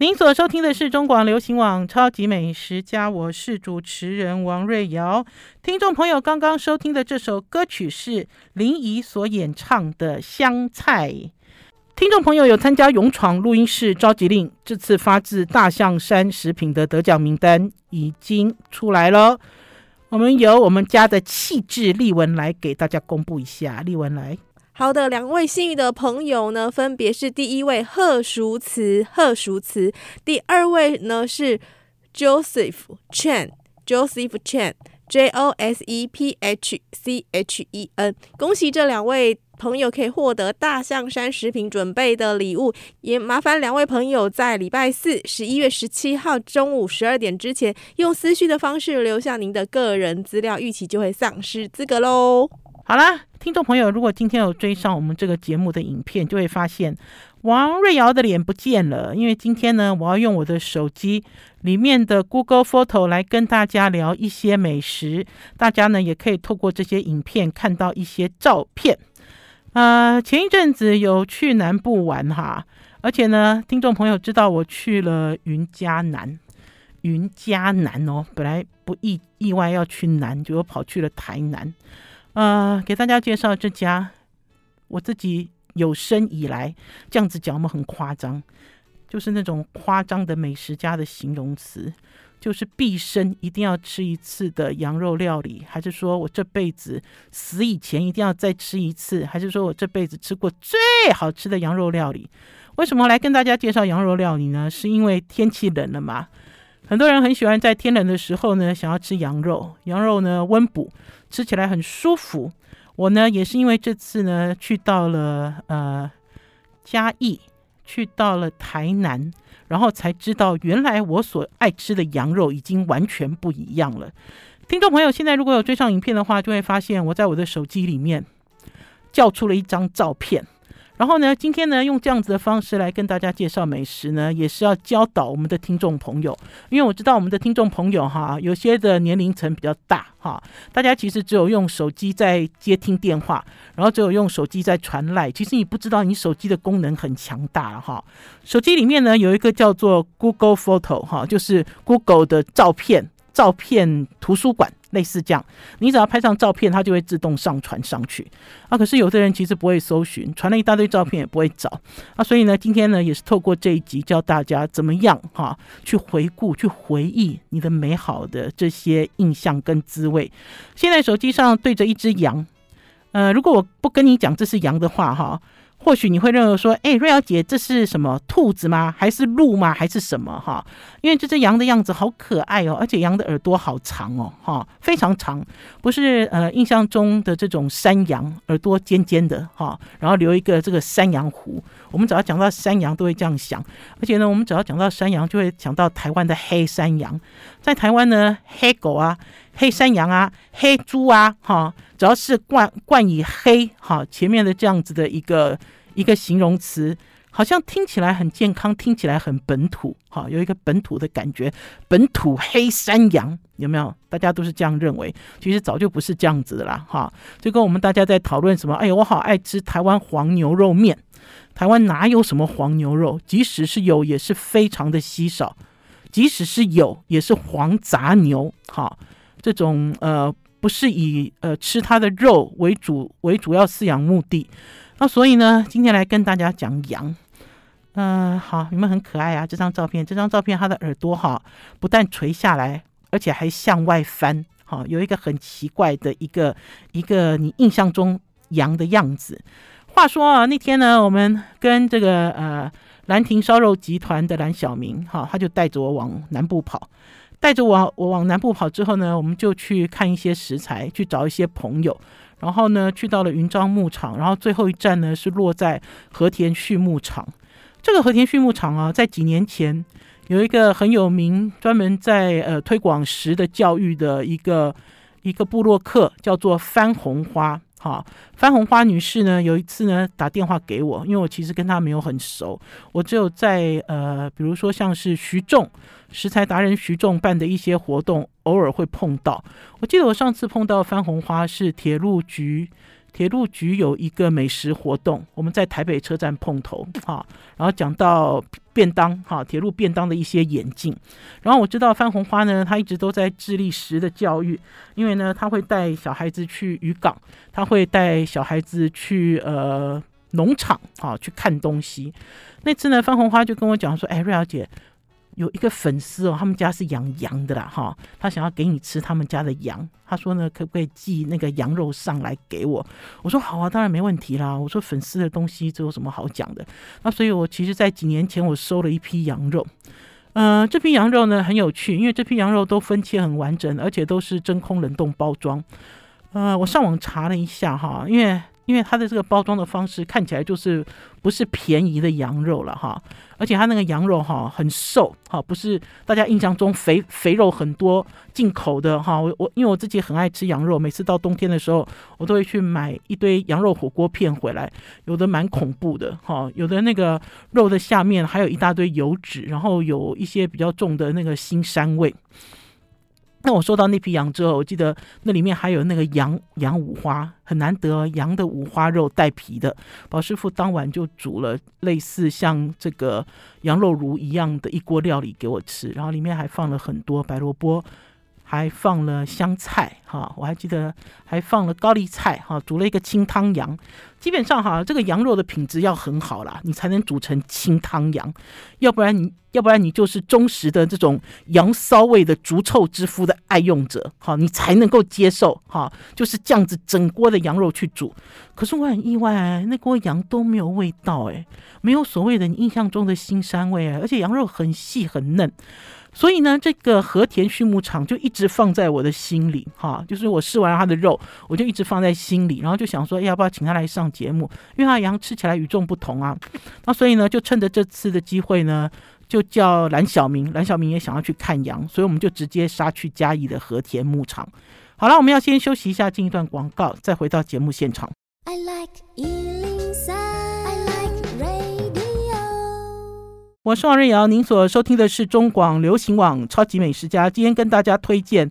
您所收听的是中广流行网《超级美食家》，我是主持人王瑞瑶。听众朋友，刚刚收听的这首歌曲是林怡所演唱的《香菜》。听众朋友有参加勇闯录音室召集令，这次发自大象山食品的得奖名单已经出来了。我们由我们家的气质丽文来给大家公布一下，丽文来。好的，两位幸运的朋友呢，分别是第一位贺淑慈，贺淑慈；第二位呢是 Joseph Chen，Joseph Chen，J O S E P H C H E N。恭喜这两位朋友可以获得大象山食品准备的礼物，也麻烦两位朋友在礼拜四十一月十七号中午十二点之前，用私讯的方式留下您的个人资料，逾期就会丧失资格喽。好啦，听众朋友，如果今天有追上我们这个节目的影片，就会发现王瑞瑶的脸不见了。因为今天呢，我要用我的手机里面的 Google Photo 来跟大家聊一些美食，大家呢也可以透过这些影片看到一些照片。呃，前一阵子有去南部玩哈，而且呢，听众朋友知道我去了云嘉南，云嘉南哦，本来不意意外要去南，结果跑去了台南。呃，给大家介绍这家，我自己有生以来这样子讲，我们很夸张，就是那种夸张的美食家的形容词，就是毕生一定要吃一次的羊肉料理，还是说我这辈子死以前一定要再吃一次，还是说我这辈子吃过最好吃的羊肉料理？为什么来跟大家介绍羊肉料理呢？是因为天气冷了嘛？很多人很喜欢在天冷的时候呢，想要吃羊肉，羊肉呢温补。吃起来很舒服。我呢也是因为这次呢去到了呃嘉义，去到了台南，然后才知道原来我所爱吃的羊肉已经完全不一样了。听众朋友，现在如果有追上影片的话，就会发现我在我的手机里面叫出了一张照片。然后呢，今天呢，用这样子的方式来跟大家介绍美食呢，也是要教导我们的听众朋友，因为我知道我们的听众朋友哈，有些的年龄层比较大哈，大家其实只有用手机在接听电话，然后只有用手机在传赖，其实你不知道你手机的功能很强大哈。手机里面呢有一个叫做 Google Photo 哈，就是 Google 的照片。照片图书馆类似这样，你只要拍上照片，它就会自动上传上去啊。可是有的人其实不会搜寻，传了一大堆照片也不会找啊。所以呢，今天呢也是透过这一集教大家怎么样哈、去回顾、去回忆你的美好的这些印象跟滋味。现在手机上对着一只羊，呃，如果我不跟你讲这是羊的话，哈、或许你会认为说，哎，瑞瑶姐，这是什么兔子吗？还是鹿吗？还是什么？哈，因为这只羊的样子好可爱哦，而且羊的耳朵好长哦，哈，非常长，不是呃印象中的这种山羊，耳朵尖尖的哈，然后留一个这个山羊胡。我们只要讲到山羊，都会这样想。而且呢，我们只要讲到山羊，就会想到台湾的黑山羊。在台湾呢，黑狗啊。黑山羊啊，黑猪啊，哈，只要是冠冠以黑哈前面的这样子的一个一个形容词，好像听起来很健康，听起来很本土，哈，有一个本土的感觉。本土黑山羊有没有？大家都是这样认为，其实早就不是这样子的啦，哈。就跟我们大家在讨论什么，哎呀，我好爱吃台湾黄牛肉面，台湾哪有什么黄牛肉？即使是有，也是非常的稀少；即使是有，也是黄杂牛，哈。这种呃不是以呃吃它的肉为主为主要饲养目的，那所以呢，今天来跟大家讲羊。嗯、呃，好，你们很可爱啊，这张照片，这张照片它的耳朵哈不但垂下来，而且还向外翻，哈，有一个很奇怪的一个一个你印象中羊的样子。话说啊，那天呢，我们跟这个呃兰亭烧肉集团的蓝小明哈，他就带着我往南部跑。带着我，我往南部跑之后呢，我们就去看一些食材，去找一些朋友，然后呢，去到了云樟牧场，然后最后一站呢是落在和田畜牧场。这个和田畜牧场啊，在几年前有一个很有名，专门在呃推广食的教育的一个一个部落客，叫做番红花。好，番红花女士呢，有一次呢打电话给我，因为我其实跟她没有很熟，我只有在呃，比如说像是徐仲食材达人徐仲办的一些活动，偶尔会碰到。我记得我上次碰到番红花是铁路局铁路局有一个美食活动，我们在台北车站碰头，哈，然后讲到便当，哈，铁路便当的一些演进。然后我知道范红花呢，他一直都在致力食的教育，因为呢，他会带小孩子去渔港，他会带小孩子去呃农场，哈，去看东西。那次呢，范红花就跟我讲说，哎，瑞小姐。有一个粉丝哦，他们家是养羊的啦，哈，他想要给你吃他们家的羊，他说呢，可不可以寄那个羊肉上来给我？我说好啊，当然没问题啦。我说粉丝的东西这有什么好讲的？那所以，我其实在几年前我收了一批羊肉，呃，这批羊肉呢很有趣，因为这批羊肉都分切很完整，而且都是真空冷冻包装。呃，我上网查了一下哈，因为。因为它的这个包装的方式看起来就是不是便宜的羊肉了哈，而且它那个羊肉哈很瘦哈，不是大家印象中肥肥肉很多进口的哈。我我因为我自己很爱吃羊肉，每次到冬天的时候，我都会去买一堆羊肉火锅片回来，有的蛮恐怖的哈，有的那个肉的下面还有一大堆油脂，然后有一些比较重的那个腥膻味。那我收到那批羊之后，我记得那里面还有那个羊羊五花，很难得羊的五花肉带皮的。宝师傅当晚就煮了类似像这个羊肉炉一样的一锅料理给我吃，然后里面还放了很多白萝卜。还放了香菜哈，我还记得还放了高丽菜哈，煮了一个清汤羊。基本上哈，这个羊肉的品质要很好啦，你才能煮成清汤羊，要不然你要不然你就是忠实的这种羊骚味的逐臭之夫的爱用者哈，你才能够接受哈，就是这样子整锅的羊肉去煮。可是我很意外，那锅羊都没有味道诶，没有所谓的你印象中的腥膻味，而且羊肉很细很嫩。所以呢，这个和田畜牧场就一直放在我的心里，哈，就是我试完他的肉，我就一直放在心里，然后就想说，要不要请他来上节目？因为他的羊吃起来与众不同啊。那所以呢，就趁着这次的机会呢，就叫蓝小明，蓝小明也想要去看羊，所以我们就直接杀去嘉义的和田牧场。好了，我们要先休息一下，进一段广告，再回到节目现场。I like 我是王瑞瑶，您所收听的是中广流行网超级美食家。今天跟大家推荐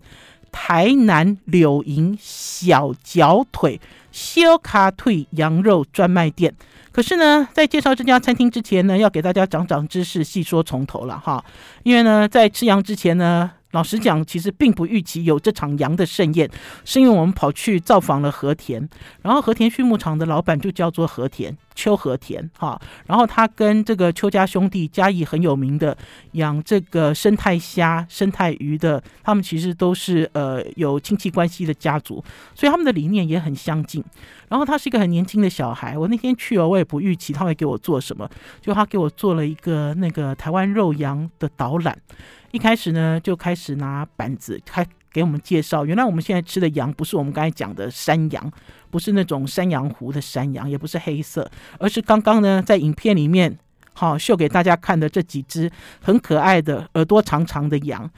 台南柳营小脚腿烧卡腿羊肉专卖店。可是呢，在介绍这家餐厅之前呢，要给大家长长知识，细说从头了哈。因为呢，在吃羊之前呢。老实讲，其实并不预期有这场羊的盛宴，是因为我们跑去造访了和田，然后和田畜牧场的老板就叫做和田邱和田哈，然后他跟这个邱家兄弟嘉义很有名的养这个生态虾、生态鱼的，他们其实都是呃有亲戚关系的家族，所以他们的理念也很相近。然后他是一个很年轻的小孩，我那天去哦，我也不预期他会给我做什么，就他给我做了一个那个台湾肉羊的导览。一开始呢，就开始拿板子开给我们介绍。原来我们现在吃的羊不是我们刚才讲的山羊，不是那种山羊湖的山羊，也不是黑色，而是刚刚呢在影片里面好秀给大家看的这几只很可爱的耳朵长长的羊。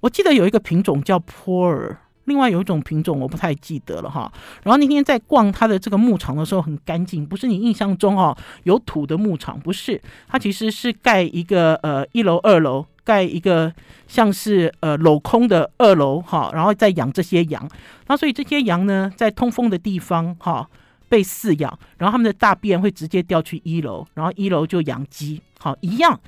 我记得有一个品种叫波尔，另外有一种品种我不太记得了哈。然后那天在逛它的这个牧场的时候很干净，不是你印象中哦有土的牧场，不是，它其实是盖一个呃一楼二楼。盖一个像是呃镂空的二楼哈，然后再养这些羊，那所以这些羊呢，在通风的地方哈被饲养，然后他们的大便会直接掉去一楼，然后一楼就养鸡，好一样，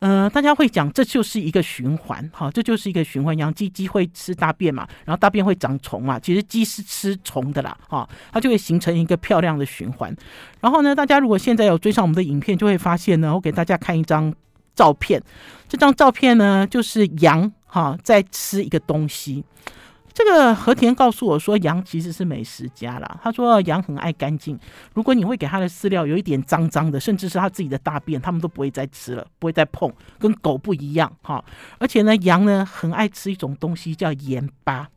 呃，大家会讲这就是一个循环，哈，这就是一个循环，养鸡鸡会吃大便嘛，然后大便会长虫嘛，其实鸡是吃虫的啦，哈，它就会形成一个漂亮的循环。然后呢，大家如果现在有追上我们的影片，就会发现呢，我给大家看一张。照片，这张照片呢，就是羊哈在吃一个东西。这个和田告诉我说，羊其实是美食家啦。他说羊很爱干净，如果你会给他的饲料有一点脏脏的，甚至是他自己的大便，他们都不会再吃了，不会再碰，跟狗不一样哈。而且呢，羊呢很爱吃一种东西叫盐巴，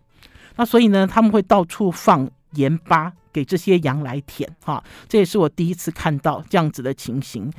那所以呢，他们会到处放盐巴给这些羊来舔哈。这也是我第一次看到这样子的情形。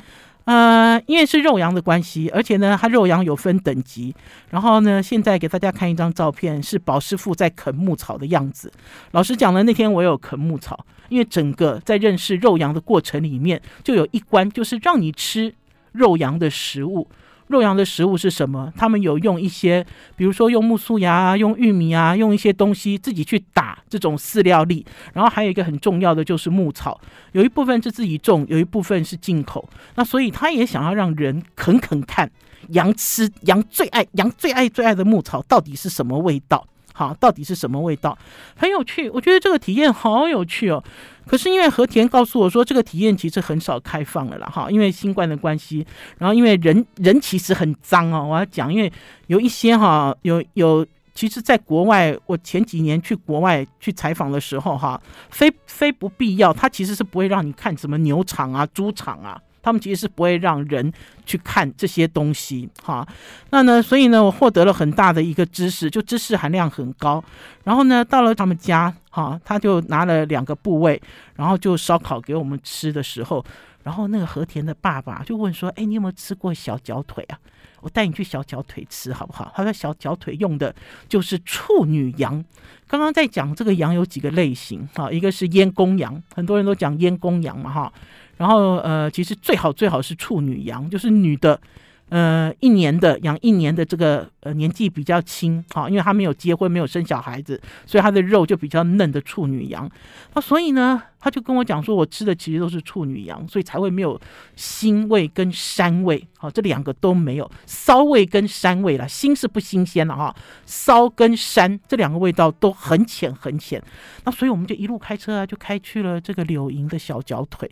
呃，因为是肉羊的关系，而且呢，它肉羊有分等级。然后呢，现在给大家看一张照片，是宝师傅在啃牧草的样子。老实讲呢，那天我有啃牧草，因为整个在认识肉羊的过程里面，就有一关就是让你吃肉羊的食物。肉羊的食物是什么？他们有用一些，比如说用木薯芽，用玉米啊，用一些东西自己去打这种饲料粒。然后还有一个很重要的就是牧草，有一部分是自己种，有一部分是进口。那所以他也想要让人啃啃看，羊吃羊最爱羊最爱最爱的牧草到底是什么味道。好，到底是什么味道？很有趣，我觉得这个体验好有趣哦。可是因为和田告诉我说，这个体验其实很少开放了啦，哈，因为新冠的关系。然后因为人人其实很脏哦，我要讲，因为有一些哈，有有，其实在国外，我前几年去国外去采访的时候哈，非非不必要，他其实是不会让你看什么牛场啊、猪场啊。他们其实是不会让人去看这些东西，哈。那呢，所以呢，我获得了很大的一个知识，就知识含量很高。然后呢，到了他们家，哈，他就拿了两个部位，然后就烧烤给我们吃的时候，然后那个和田的爸爸就问说：“哎，你有没有吃过小脚腿啊？我带你去小脚腿吃好不好？”他说：“小脚腿用的就是处女羊。刚刚在讲这个羊有几个类型，哈，一个是阉公羊，很多人都讲阉公羊嘛，哈。”然后呃，其实最好最好是处女羊，就是女的，呃，一年的养一年的这个呃年纪比较轻，好，因为她没有结婚，没有生小孩子，所以她的肉就比较嫩的处女羊。那所以呢，他就跟我讲说，我吃的其实都是处女羊，所以才会没有腥味跟膻味，好，这两个都没有骚味跟膻味了，腥是不新鲜了哈，骚跟膻这两个味道都很浅很浅。那所以我们就一路开车啊，就开去了这个柳营的小脚腿。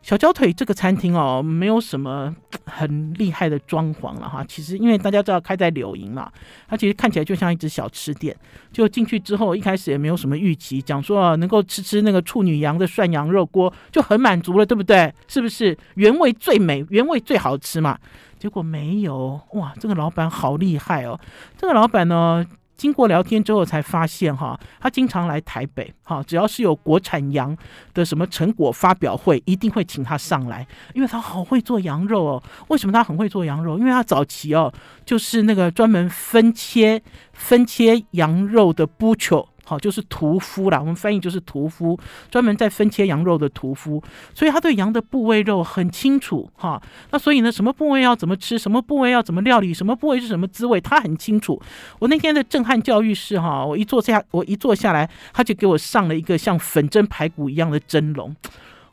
小脚腿这个餐厅哦，没有什么很厉害的装潢了哈。其实因为大家知道开在柳营嘛，它其实看起来就像一只小吃店。就进去之后，一开始也没有什么预期，讲说啊能够吃吃那个处女羊的涮羊肉锅就很满足了，对不对？是不是原味最美，原味最好吃嘛？结果没有哇，这个老板好厉害哦。这个老板呢，经过聊天之后才发现，哈，他经常来台北，哈，只要是有国产羊的什么成果发表会，一定会请他上来，因为他好会做羊肉哦。为什么他很会做羊肉？因为他早期哦，就是那个专门分切分切羊肉的 butcher。好，就是屠夫啦，我们翻译就是屠夫，专门在分切羊肉的屠夫，所以他对羊的部位肉很清楚哈。那所以呢，什么部位要怎么吃，什么部位要怎么料理，什么部位是什么滋味，他很清楚。我那天的震撼教育是哈，我一坐下，我一坐下来，他就给我上了一个像粉蒸排骨一样的蒸笼。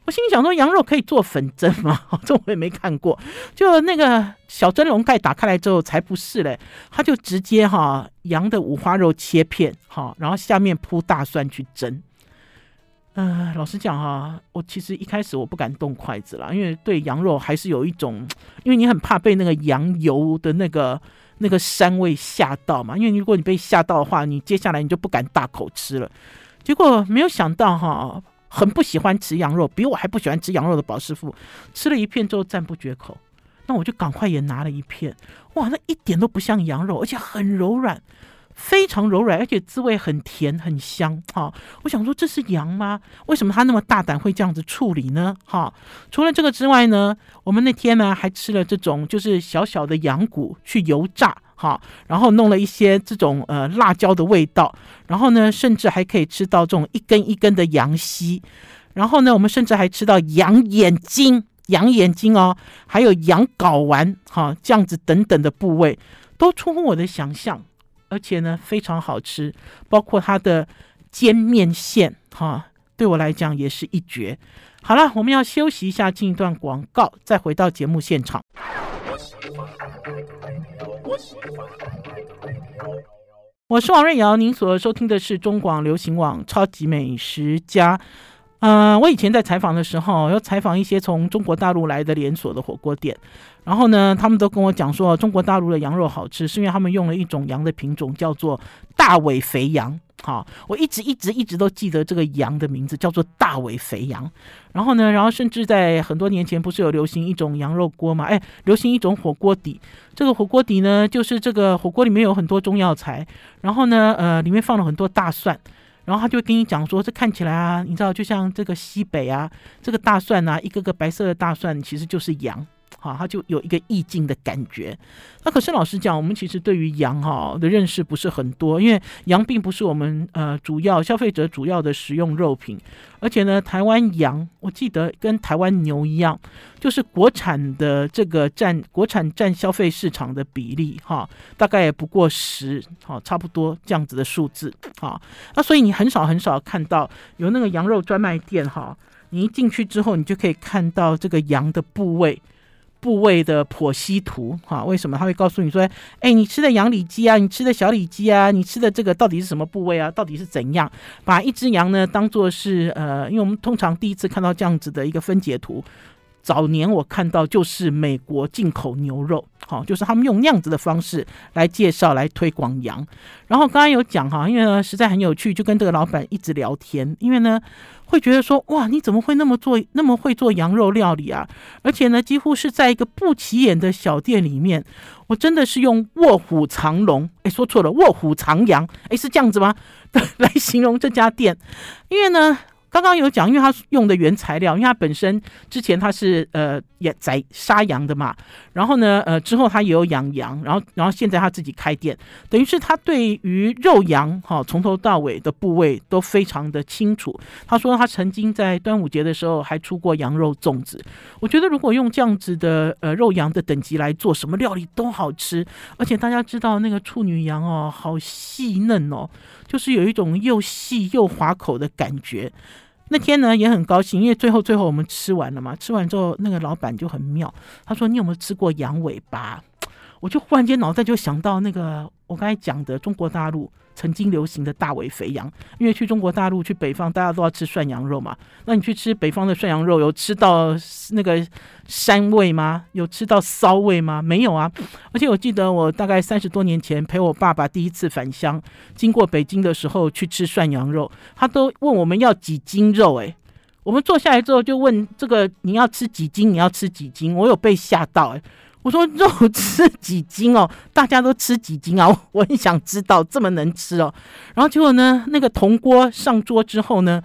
我心里想说，羊肉可以做粉蒸吗？这我也没看过。就那个小蒸笼盖打开来之后，才不是嘞，他就直接哈羊的五花肉切片，哈，然后下面铺大蒜去蒸。呃，老实讲哈，我其实一开始我不敢动筷子啦，因为对羊肉还是有一种，因为你很怕被那个羊油的那个那个膻味吓到嘛。因为如果你被吓到的话，你接下来你就不敢大口吃了。结果没有想到哈。很不喜欢吃羊肉，比我还不喜欢吃羊肉的宝师傅吃了一片之后赞不绝口，那我就赶快也拿了一片。哇，那一点都不像羊肉，而且很柔软，非常柔软，而且滋味很甜很香。哈，我想说这是羊吗？为什么他那么大胆会这样子处理呢？哈，除了这个之外呢，我们那天呢还吃了这种就是小小的羊骨去油炸。好，然后弄了一些这种呃辣椒的味道，然后呢，甚至还可以吃到这种一根一根的羊膝，然后呢，我们甚至还吃到羊眼睛、羊眼睛哦，还有羊睾丸，哈，这样子等等的部位都出乎我的想象，而且呢非常好吃，包括它的煎面线，哈，对我来讲也是一绝。好了，我们要休息一下，进一段广告，再回到节目现场。我是王瑞瑶，您所收听的是中广流行网《超级美食家》。嗯、我以前在采访的时候，要采访一些从中国大陆来的连锁的火锅店，然后呢，他们都跟我讲说，中国大陆的羊肉好吃，是因为他们用了一种羊的品种，叫做大尾肥羊。好，我一直一直一直都记得这个羊的名字叫做大尾肥羊。然后呢，然后甚至在很多年前不是有流行一种羊肉锅吗？哎，流行一种火锅底。这个火锅底呢，就是这个火锅里面有很多中药材，然后呢，呃，里面放了很多大蒜。然后他就跟你讲说，这看起来啊，你知道，就像这个西北啊，这个大蒜啊，一个个白色的大蒜其实就是羊。啊，它就有一个意境的感觉。那可是老实讲，我们其实对于羊哈的认识不是很多，因为羊并不是我们呃主要消费者主要的食用肉品。而且呢，台湾羊我记得跟台湾牛一样，就是国产的这个占国产占消费市场的比例哈，大概也不过十，哈，差不多这样子的数字哈。那所以你很少很少看到有那个羊肉专卖店哈，你一进去之后，你就可以看到这个羊的部位。部位的剖析图，哈，为什么他会告诉你说，哎，你吃的羊里脊啊，你吃的小里脊啊，你吃的这个到底是什么部位啊？到底是怎样？把一只羊呢当做是呃，因为我们通常第一次看到这样子的一个分解图，早年我看到就是美国进口牛肉，好，就是他们用那样子的方式来介绍、来推广羊。然后刚刚有讲哈，因为呢实在很有趣，就跟这个老板一直聊天，因为呢。会觉得说哇，你怎么会那么做那么会做羊肉料理啊？而且呢，几乎是在一个不起眼的小店里面，我真的是用卧虎藏龙，哎，说错了，卧虎藏羊，哎，是这样子吗？来形容这家店，因为呢。刚刚有讲，因为他用的原材料，因为他本身之前他是呃也宰杀羊的嘛，然后呢呃之后他也有养羊，然后然后现在他自己开店，等于是他对于肉羊哈从头到尾的部位都非常的清楚。他说他曾经在端午节的时候还出过羊肉粽子。我觉得如果用这样子的呃肉羊的等级来做，什么料理都好吃，而且大家知道那个处女羊哦，好细嫩哦，就是有一种又细又滑口的感觉。那天呢也很高兴，因为最后最后我们吃完了嘛，吃完之后那个老板就很妙，他说，你有没有吃过羊尾巴？我就忽然间脑袋就想到那个我刚才讲的中国大陆。曾经流行的大尾肥羊，因为去中国大陆、去北方，大家都要吃涮羊肉嘛。那你去吃北方的涮羊肉，有吃到那个膻味吗？有吃到骚味吗？没有啊。而且我记得我大概三十多年前陪我爸爸第一次返乡，经过北京的时候去吃涮羊肉，他都问我们要几斤肉。诶，我们坐下来之后就问这个你要吃几斤？你要吃几斤？我有被吓到诶。我说肉吃几斤哦？大家都吃几斤啊？我很想知道这么能吃哦。然后结果呢，那个铜锅上桌之后呢，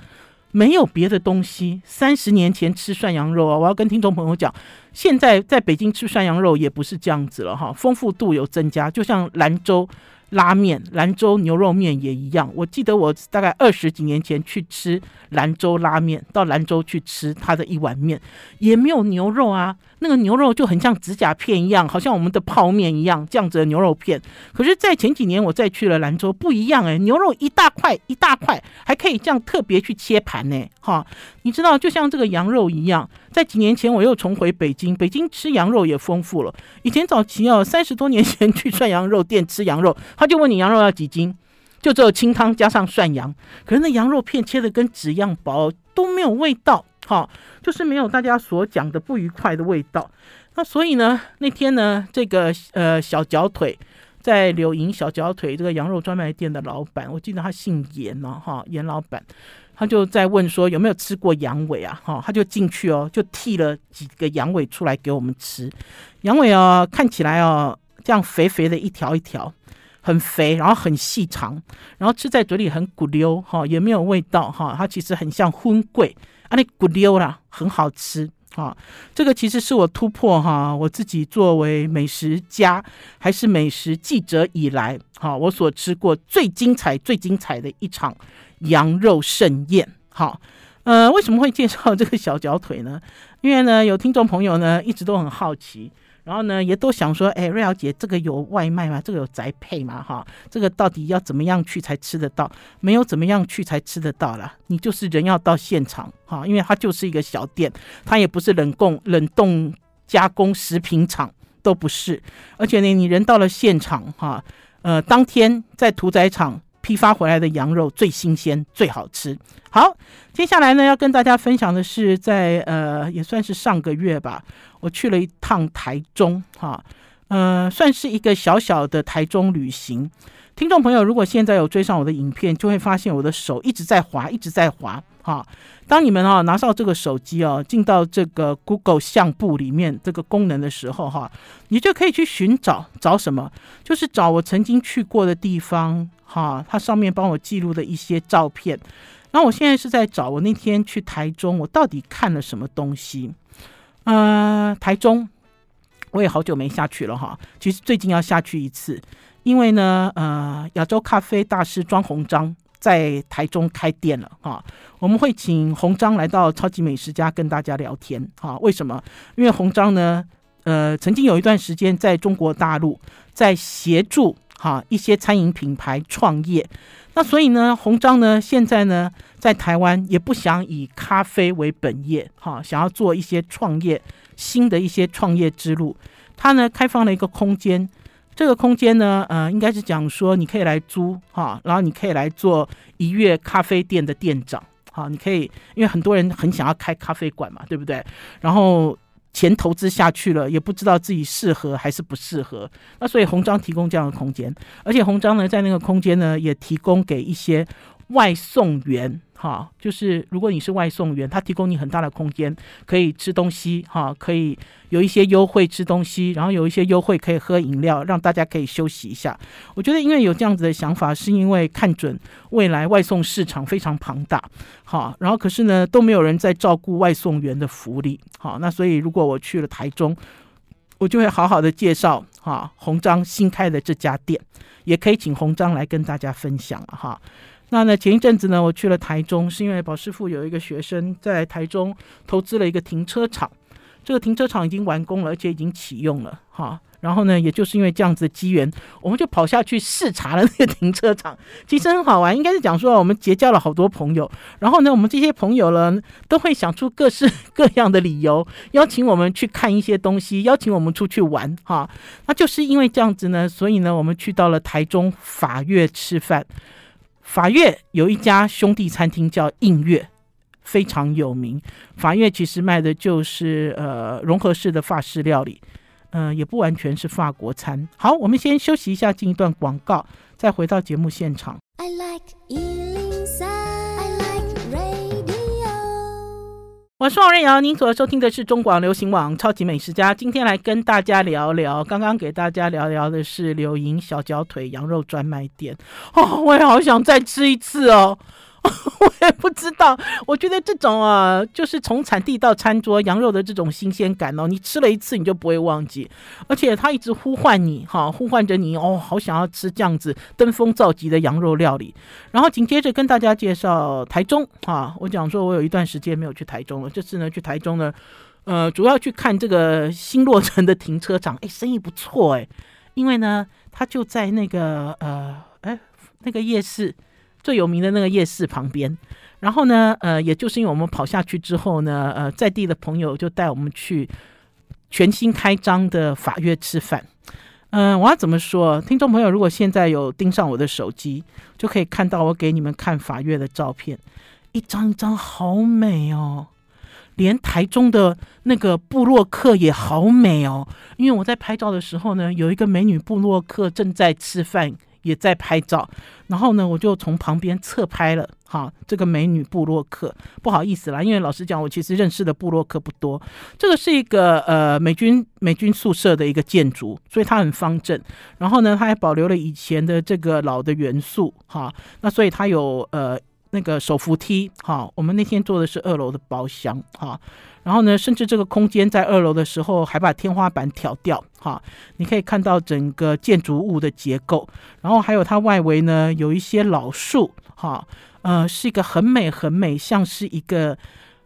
没有别的东西。三十年前吃涮羊肉啊，我要跟听众朋友讲，现在在北京吃涮羊肉也不是这样子了哈，丰富度有增加，就像兰州。拉面，兰州牛肉面也一样。我记得我大概二十几年前去吃兰州拉面，到兰州去吃他的一碗面，也没有牛肉啊。那个牛肉就很像指甲片一样，好像我们的泡面一样这样子的牛肉片。可是，在前几年我再去了兰州，不一样哎，牛肉一大块一大块，还可以这样特别去切盘呢。哈，你知道，就像这个羊肉一样。在几年前我又重回北京，北京吃羊肉也丰富了。以前早期哦，三十多年前去涮羊肉店吃羊肉，他就问你羊肉要几斤，就只有清汤加上涮羊。可是那羊肉片切的跟纸一样薄，都没有味道，哈，就是没有大家所讲的不愉快的味道。那所以呢，那天呢，这个呃小脚腿在柳营小脚腿这个羊肉专卖店的老板，我记得他姓严呢，哈，严老板。他就在问说有没有吃过羊尾啊？哈，他就进去哦，就剃了几个羊尾出来给我们吃。羊尾哦，看起来哦，这样肥肥的一条一条，很肥，然后很细长，然后吃在嘴里很骨溜哈，也没有味道哈。它其实很像荤贵啊，那骨溜啦，很好吃哈。这个其实是我突破哈，我自己作为美食家还是美食记者以来哈，我所吃过最精彩、最精彩的一场。羊肉盛宴，好，呃，为什么会介绍这个小脚腿呢？因为呢，有听众朋友呢一直都很好奇，然后呢也都想说，哎，瑞瑶姐，这个有外卖吗？这个有宅配吗？哈，这个到底要怎么样去才吃得到？没有怎么样去才吃得到啦。你就是人要到现场，哈，因为它就是一个小店，它也不是冷供冷冻加工食品厂，都不是。而且呢，你人到了现场，哈，呃，当天在屠宰场。批发回来的羊肉最新鲜、最好吃。好，接下来呢，要跟大家分享的是在，呃，也算是上个月吧，我去了一趟台中，哈，呃，算是一个小小的台中旅行。听众朋友，如果现在有追上我的影片，就会发现我的手一直在滑，一直在滑。哈，当你们啊拿到这个手机哦，进到这个 Google 相簿里面这个功能的时候，哈，你就可以去寻找找什么，就是找我曾经去过的地方，哈，它上面帮我记录的一些照片。那我现在是在找我那天去台中，我到底看了什么东西？呃，台中我也好久没下去了哈。其实最近要下去一次，因为呢，呃，亚洲咖啡大师庄鸿章在台中开店了哈。我们会请鸿章来到超级美食家跟大家聊天哈。为什么？因为鸿章呢，呃，曾经有一段时间在中国大陆在协助哈一些餐饮品牌创业。那所以呢，鸿章呢现在呢在台湾也不想以咖啡为本业哈，想要做一些创业，新的一些创业之路。他呢开放了一个空间，这个空间呢呃应该是讲说你可以来租哈，然后你可以来做一月咖啡店的店长哈，你可以因为很多人很想要开咖啡馆嘛，对不对？然后。钱投资下去了，也不知道自己适合还是不适合。那所以红章提供这样的空间，而且红章呢，在那个空间呢，也提供给一些外送员。哈，就是如果你是外送员，他提供你很大的空间，可以吃东西，哈，可以有一些优惠吃东西，然后有一些优惠可以喝饮料，让大家可以休息一下。我觉得，因为有这样子的想法，是因为看准未来外送市场非常庞大，好，然后可是呢，都没有人在照顾外送员的福利，好，那所以如果我去了台中，我就会好好的介绍哈，红章新开的这家店，也可以请红章来跟大家分享哈。那呢，前一阵子呢，我去了台中，是因为宝师傅有一个学生在台中投资了一个停车场，这个停车场已经完工了，而且已经启用了，哈。然后呢，也就是因为这样子的机缘，我们就跑下去视察了那个停车场，其实很好玩，应该是讲说我们结交了好多朋友，然后呢，我们这些朋友呢，都会想出各式 各样的理由，邀请我们去看一些东西，邀请我们出去玩，哈。那就是因为这样子呢，所以呢，我们去到了台中法悦吃饭。法越有一家兄弟餐厅叫映月，非常有名。法越其实卖的就是呃融合式的法式料理，嗯、也不完全是法国餐。好，我们先休息一下，进一段广告，再回到节目现场。I like 我是王瑞瑶，您所收听的是中广流行网《超级美食家》。今天来跟大家聊聊，刚刚给大家聊聊的是柳营小脚腿羊肉专卖店。哦，我也好想再吃一次哦。我也不知道，我觉得这种啊，就是从产地到餐桌羊肉的这种新鲜感哦，你吃了一次你就不会忘记，而且他一直呼唤你哈，呼唤着你哦，好想要吃这样子登峰造极的羊肉料理。然后紧接着跟大家介绍台中哈，我讲说我有一段时间没有去台中了，这次呢去台中呢，呃，主要去看这个新落成的停车场，哎，生意不错哎，因为呢，它就在那个呃，哎，那个夜市。最有名的那个夜市旁边，然后呢，呃，也就是因为我们跑下去之后呢，呃，在地的朋友就带我们去全新开张的法悦吃饭。嗯、我要怎么说？听众朋友，如果现在有盯上我的手机，就可以看到我给你们看法悦的照片，一张一张好美哦，连台中的那个布洛克也好美哦。因为我在拍照的时候呢，有一个美女布洛克正在吃饭。也在拍照，然后呢，我就从旁边侧拍了哈，这个美女布洛克，不好意思啦，因为老实讲，我其实认识的布洛克不多。这个是一个呃美军美军宿舍的一个建筑，所以它很方正。然后呢，它还保留了以前的这个老的元素哈，那所以它有呃那个手扶梯哈。我们那天坐的是二楼的包厢哈。然后呢，甚至这个空间在二楼的时候还把天花板挑掉，哈，你可以看到整个建筑物的结构。然后还有它外围呢，有一些老树，哈，呃，是一个很美很美，像是一个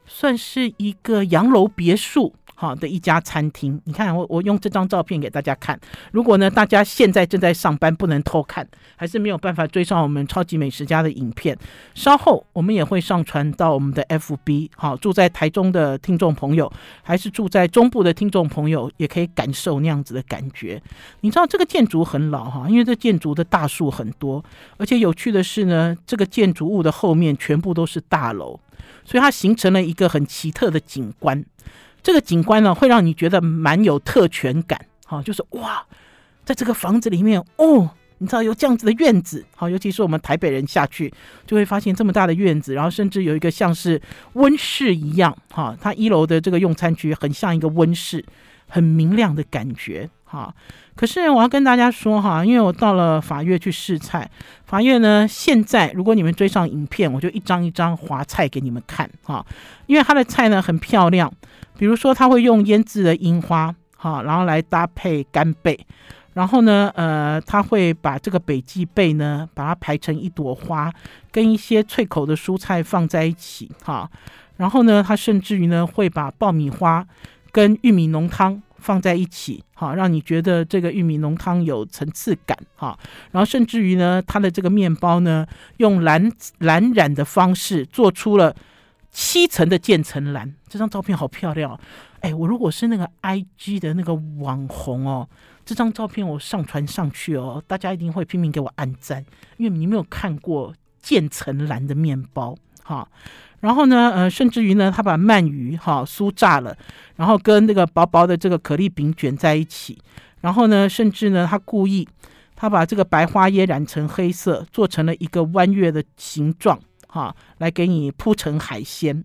算是一个洋楼别墅。好的一家餐厅，你看我我用这张照片给大家看。如果呢，大家现在正在上班，不能偷看，还是没有办法追上我们超级美食家的影片。稍后我们也会上传到我们的 FB。好，住在台中的听众朋友，还是住在中部的听众朋友，也可以感受那样子的感觉。你知道这个建筑很老哈，因为这建筑的大树很多，而且有趣的是呢，这个建筑物的后面全部都是大楼，所以它形成了一个很奇特的景观。这个景观呢，会让你觉得蛮有特权感，好，就是哇，在这个房子里面哦，你知道有这样子的院子，好，尤其是我们台北人下去就会发现这么大的院子，然后甚至有一个像是温室一样，哈，它一楼的这个用餐区很像一个温室，很明亮的感觉，哈。可是我要跟大家说哈，因为我到了法悦去试菜，法悦呢，现在如果你们追上影片，我就一张一张划菜给你们看哈，因为他的菜呢很漂亮。比如说，他会用腌制的樱花，哈，然后来搭配干贝，然后呢，呃，他会把这个北极贝呢，把它排成一朵花，跟一些脆口的蔬菜放在一起，哈，然后呢，他甚至于呢，会把爆米花跟玉米浓汤放在一起，哈，让你觉得这个玉米浓汤有层次感，哈，然后甚至于呢，它的这个面包呢，用蓝蓝染的方式做出了七层的渐层蓝，这张照片好漂亮。哎，我如果是那个 IG 的那个网红哦，这张照片我上传上去哦，大家一定会拼命给我按赞，因为你没有看过渐层蓝的面包哈。然后呢，呃，甚至于呢，他把鳗鱼哈酥炸了，然后跟那个薄薄的这个可丽饼卷在一起，然后呢，甚至呢，他故意他把这个白花椰染成黑色，做成了一个弯月的形状哈，来给你铺成海鲜。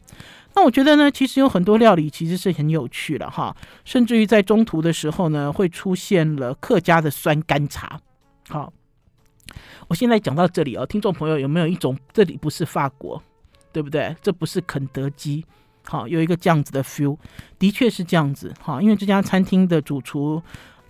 那我觉得呢，其实有很多料理其实是很有趣的哈，甚至于在中途的时候呢，会出现了客家的酸甘茶。好，我现在讲到这里哦，听众朋友有没有一种这里不是法国，对不对？这不是肯德基，好，有一个这样子的 feel，的确是这样子哈，因为这家餐厅的主厨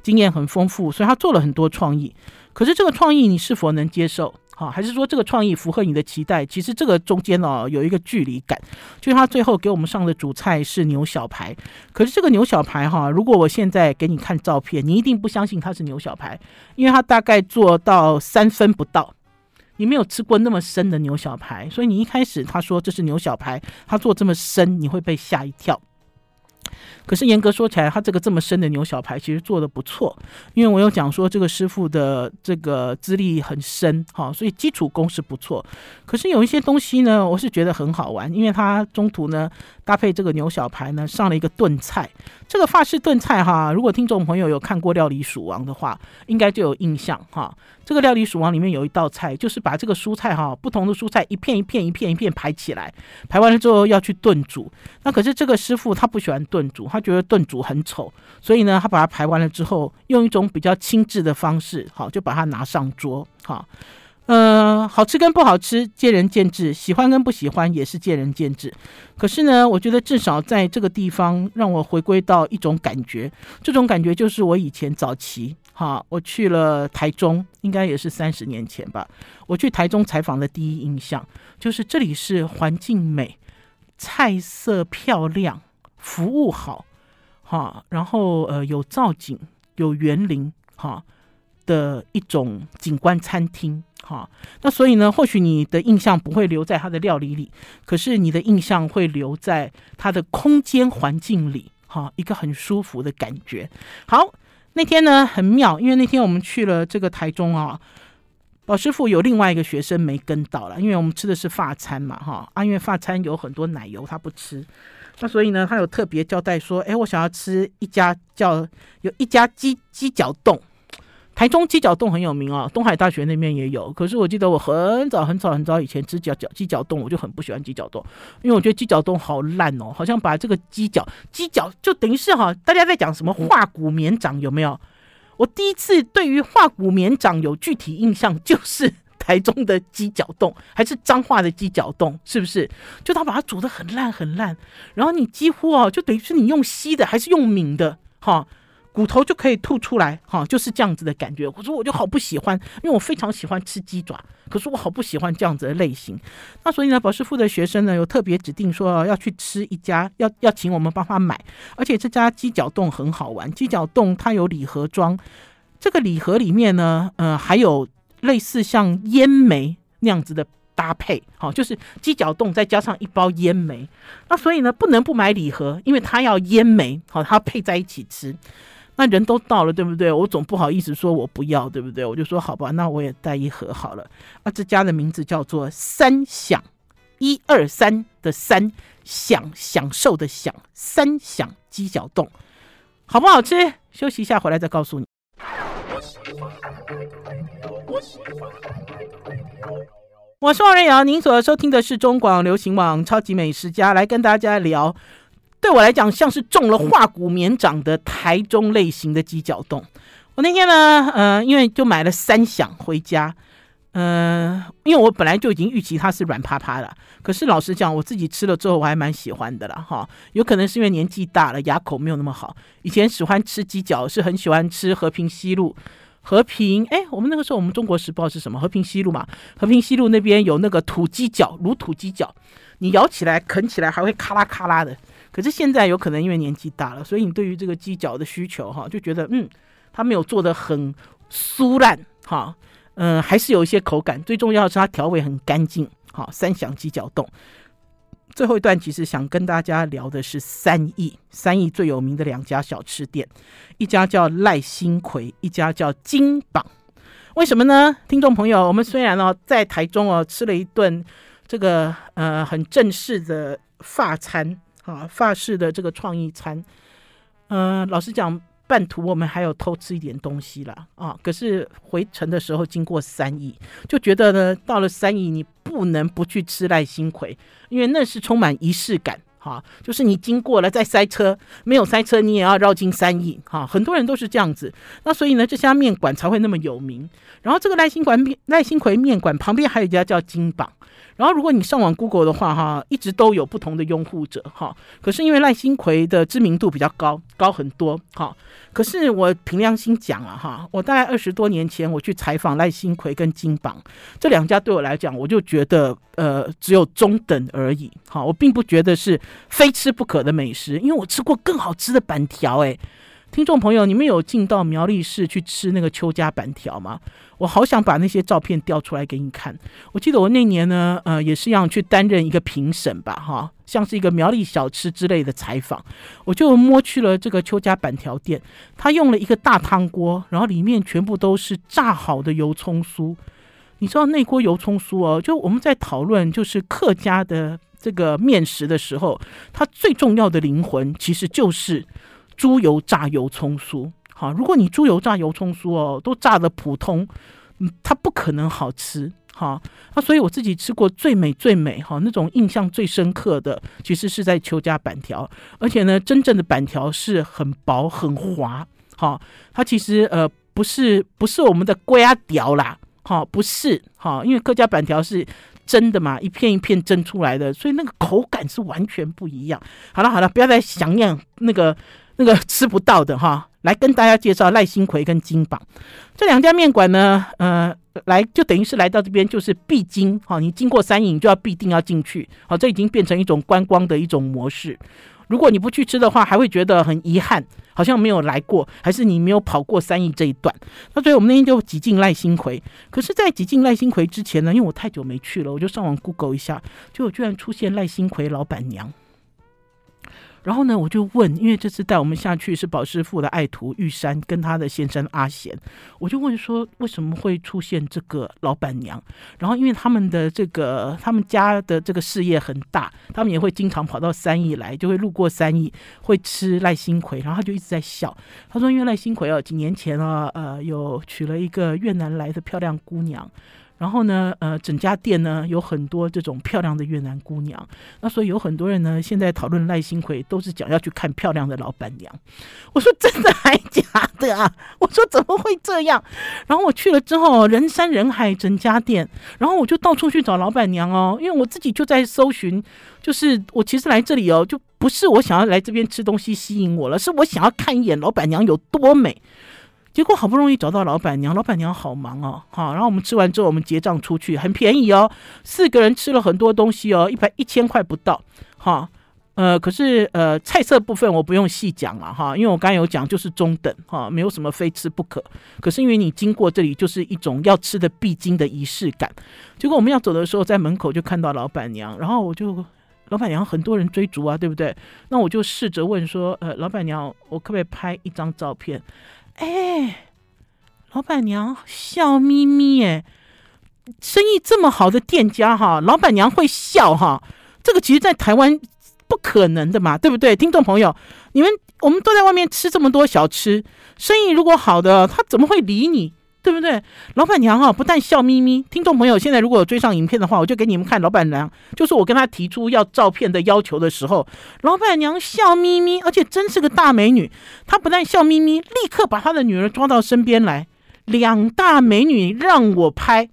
经验很丰富，所以他做了很多创意。可是这个创意你是否能接受？好，还是说这个创意符合你的期待？其实这个中间哦有一个距离感，就是他最后给我们上的主菜是牛小排。可是这个牛小排哈，如果我现在给你看照片，你一定不相信它是牛小排，因为它大概做到三分不到。你没有吃过那么深的牛小排，所以你一开始他说这是牛小排，他做这么深，你会被吓一跳。可是严格说起来，他这个这么深的牛小排其实做得不错，因为我有讲说这个师傅的这个资历很深，哈，所以基础功是不错。可是有一些东西呢，我是觉得很好玩，因为他中途呢搭配这个牛小排呢上了一个炖菜，这个法式炖菜哈，如果听众朋友有看过《料理鼠王》的话，应该就有印象哈。这个《料理鼠王》里面有一道菜，就是把这个蔬菜哈，不同的蔬菜一片一片一片一片排起来，排完了之后要去炖煮。那可是这个师傅他不喜欢炖炖煮，他觉得炖煮很丑，所以呢，他把它排完了之后，用一种比较轻质的方式，好，就把它拿上桌，好。呃，好吃跟不好吃见仁见智，喜欢跟不喜欢也是见仁见智。可是呢，我觉得至少在这个地方让我回归到一种感觉，这种感觉就是我以前早期哈，我去了台中，应该也是三十年前吧。我去台中采访的第一印象就是这里是环境美、菜色漂亮、服务好，哈，然后呃有造景、有园林，哈的一种景观餐厅。哈，那所以呢，或许你的印象不会留在它的料理里，可是你的印象会留在它的空间环境里，哈，一个很舒服的感觉。好，那天呢很妙，因为那天我们去了这个台中啊，宝师傅有另外一个学生没跟到了，因为我们吃的是法餐嘛，哈，因为法餐有很多奶油，他不吃，那所以呢，他有特别交代说，哎，我想要吃一家叫有一家鸡鸡脚冻。台中鸡脚冻很有名啊，东海大学那边也有。可是我记得我很早很早很早以前吃脚脚鸡脚冻，我就很不喜欢鸡脚冻，因为我觉得鸡脚冻好烂哦，好像把这个鸡脚鸡脚就等于是哈，大家在讲什么化骨绵掌有没有？我第一次对于化骨绵掌有具体印象，就是台中的鸡脚冻，还是彰化的鸡脚冻，是不是？就他把它煮得很烂很烂，然后你几乎哦，就等于是你用吸的还是用抿的哈。骨头就可以吐出来，哈，就是这样子的感觉。我说我就好不喜欢，因为我非常喜欢吃鸡爪，可是我好不喜欢这样子的类型。那所以呢，保师傅的学生呢有特别指定说要去吃一家，要要请我们帮他买。而且这家鸡脚冻很好玩，鸡脚冻它有礼盒装，这个礼盒里面呢，呃，还有类似像烟梅那样子的搭配，好，就是鸡脚冻再加上一包烟梅。那所以呢，不能不买礼盒，因为他要烟梅，好，他配在一起吃。那人都到了，对不对？我总不好意思说我不要，对不对？我就说好吧，那我也带一盒好了。啊，这家的名字叫做三享，一二三的三享，享受的享，三享鸡脚冻，好不好吃？休息一下，回来再告诉你。我是王瑞瑶，您所收听的是中广流行网超级美食家，来跟大家聊。对我来讲，像是中了化骨绵掌的台中类型的鸡脚冻。我那天呢，呃，因为就买了三响回家，嗯、因为我本来就已经预期它是软趴趴的，可是老实讲，我自己吃了之后我还蛮喜欢的啦。哈。有可能是因为年纪大了，牙口没有那么好。以前喜欢吃鸡脚，是很喜欢吃和平西路。和平，哎，我们那个时候我们中国时报是什么？和平西路嘛，和平西路那边有那个土鸡脚，卤土鸡脚，你咬起来、啃起来还会咔啦咔啦的。可是现在有可能因为年纪大了，所以你对于这个鸡脚的需求哈，就觉得嗯，它没有做得很酥烂哈。嗯、还是有一些口感。最重要的是它调味很干净。好，三响鸡脚冻。最后一段其实想跟大家聊的是三义，三义最有名的两家小吃店，一家叫赖兴奎，一家叫金榜。为什么呢？听众朋友，我们虽然哦在台中哦吃了一顿这个呃很正式的法餐啊，法式的这个创意餐，嗯、老实讲。半途我们还有偷吃一点东西了啊！可是回程的时候经过三义，就觉得呢，到了三义你不能不去吃赖兴葵，因为那是充满仪式感哈。就是你经过了再塞车，没有塞车你也要绕进三义哈。很多人都是这样子，那所以呢，这家面馆才会那么有名。然后这个赖兴馆赖兴葵面馆旁边还有一家叫金榜。然后，如果你上网 Google 的话，哈，一直都有不同的拥护者，哈。可是因为赖兴葵的知名度比较高，高很多，哈。可是我凭良心讲啊，哈，我大概二十多年前我去采访赖兴葵跟金榜这两家，对我来讲，我就觉得，呃，只有中等而已，哈。我并不觉得是非吃不可的美食，因为我吃过更好吃的板条，诶。听众朋友，你们有进到苗栗市去吃那个邱家板条吗？我好想把那些照片调出来给你看。我记得我那年呢，呃，也是一样去担任一个评审吧，哈，像是一个苗栗小吃之类的采访，我就摸去了这个邱家板条店。他用了一个大汤锅，然后里面全部都是炸好的油葱酥。你知道那锅油葱酥哦，就我们在讨论就是客家的这个面食的时候，它最重要的灵魂其实就是。猪油炸油葱酥，好，如果你猪油炸油葱酥哦，都炸得普通，嗯，它不可能好吃，哈，那所以我自己吃过最美最美哈，那种印象最深刻的，其实是在邱家板条，而且呢，真正的板条是很薄很滑，哈，它其实呃不是不是我们的龟啊条啦，哈，不是哈，因为客家板条是蒸的嘛，一片一片蒸出来的，所以那个口感是完全不一样。好了好了，不要再想念那个。那个吃不到的哈，来跟大家介绍赖兴葵跟金榜这两家面馆呢，呃，来就等于是来到这边就是必经哈，你经过三义就要必定要进去，好，这已经变成一种观光的一种模式。如果你不去吃的话，还会觉得很遗憾，好像没有来过，还是你没有跑过三义这一段。那所以我们那天就挤进赖兴葵，可是，在挤进赖兴葵之前呢，因为我太久没去了，我就上网 Google 一下，就居然出现赖兴葵老板娘。然后呢，我就问，因为这次带我们下去是宝师傅的爱徒玉山跟他的先生阿贤，我就问说，为什么会出现这个老板娘？然后因为他们的这个他们家的这个事业很大，他们也会经常跑到三义来，就会路过三义，会吃赖心葵，然后他就一直在笑。他说，因为赖心葵哦，几年前啊，呃，有娶了一个越南来的漂亮姑娘。然后呢，呃，整家店呢有很多这种漂亮的越南姑娘，那所以有很多人呢现在讨论赖兴葵都是讲要去看漂亮的老板娘。我说真的还假的啊？我说怎么会这样？然后我去了之后，人山人海，整家店，然后我就到处去找老板娘哦，因为我自己就在搜寻，就是我其实来这里哦，就不是我想要来这边吃东西吸引我了，是我想要看一眼老板娘有多美。结果好不容易找到老板娘，老板娘好忙哦，好，然后我们吃完之后，我们结账出去，很便宜哦，四个人吃了很多东西哦，一百一千块不到，哈，呃，可是呃菜色部分我不用细讲了哈，因为我刚才有讲就是中等哈，没有什么非吃不可，可是因为你经过这里就是一种要吃的必经的仪式感，结果我们要走的时候，在门口就看到老板娘，然后我就老板娘很多人追逐啊，对不对？那我就试着问说，呃，老板娘，我可不可以拍一张照片？哎，老板娘笑眯眯哎，生意这么好的店家哈，老板娘会笑哈，这个其实在台湾不可能的嘛，对不对？听众朋友，你们我们都在外面吃这么多小吃，生意如果好的，他怎么会理你？对不对？老板娘啊，不但笑眯眯。听众朋友，现在如果追上影片的话，我就给你们看老板娘。就是我跟她提出要照片的要求的时候，老板娘笑眯眯，而且真是个大美女。她不但笑眯眯，立刻把她的女儿抓到身边来，两大美女让我拍。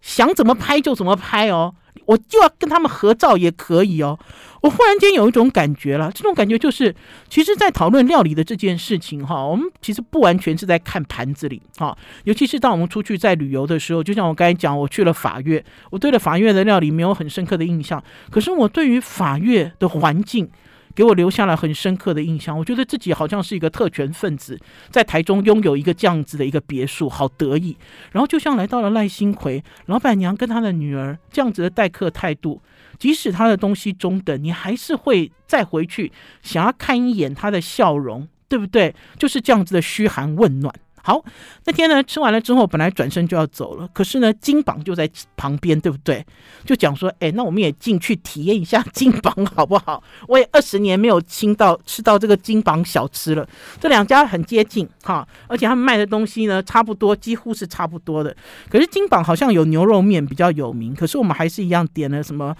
想怎么拍就怎么拍哦。我就要跟他们合照也可以哦。我忽然间有一种感觉了，这种感觉就是，其实，在讨论料理的这件事情哈，我们其实不完全是在看盘子里哈。尤其是当我们出去在旅游的时候，就像我刚才讲，我去了法院，我对了法院的料理没有很深刻的印象，可是我对于法院的环境。给我留下了很深刻的印象，我觉得自己好像是一个特权分子，在台中拥有一个这样子的一个别墅，好得意。然后就像来到了赖新奎，老板娘跟他的女儿这样子的待客态度，即使他的东西中等，你还是会再回去想要看一眼他的笑容，对不对？就是这样子的嘘寒问暖。好，那天呢，吃完了之后，本来转身就要走了，可是呢，金榜就在旁边，对不对？就讲说，哎，那我们也进去体验一下金榜好不好？我也二十年没有亲到吃到这个金榜小吃了。这两家很接近哈，而且他们卖的东西呢，差不多，几乎是差不多的。可是金榜好像有牛肉面比较有名，可是我们还是一样点了什么，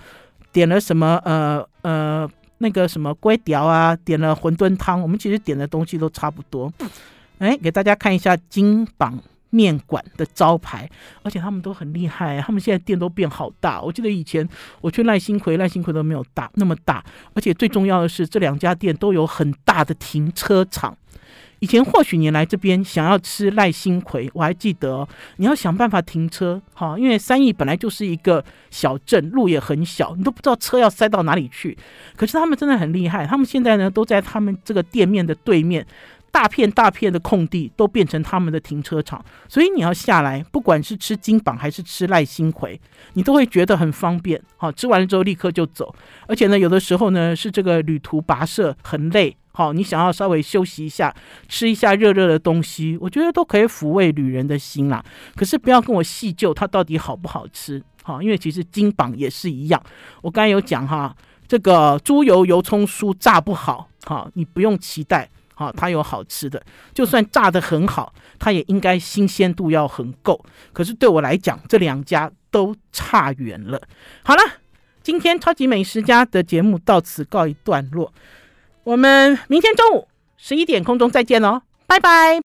点了什么，呃呃，那个什么龟条啊，点了馄饨汤，我们其实点的东西都差不多。哎，给大家看一下金榜面馆的招牌，而且他们都很厉害，他们现在店都变好大。我记得以前我去赖兴奎，赖兴奎都没有大那么大，而且最重要的是，这两家店都有很大的停车场。以前或许你来这边想要吃赖兴逵，我还记得，你要想办法停车，哈，因为三义本来就是一个小镇，路也很小，你都不知道车要塞到哪里去。可是他们真的很厉害，他们现在呢都在他们这个店面的对面。大片大片的空地都变成他们的停车场，所以你要下来，不管是吃金榜还是吃赖心葵，你都会觉得很方便。好，吃完了之后立刻就走，而且呢，有的时候呢是这个旅途跋涉很累，好，你想要稍微休息一下，吃一下热热的东西，我觉得都可以抚慰旅人的心啦。可是不要跟我细究它到底好不好吃，好，因为其实金榜也是一样。我刚才有讲哈，这个猪油油葱酥炸不好，好，你不用期待。好，它有好吃的，就算炸得很好，它也应该新鲜度要很够。可是对我来讲，这两家都差远了。好了，今天超级美食家的节目到此告一段落，我们明天中午十一点空中再见哦，拜拜。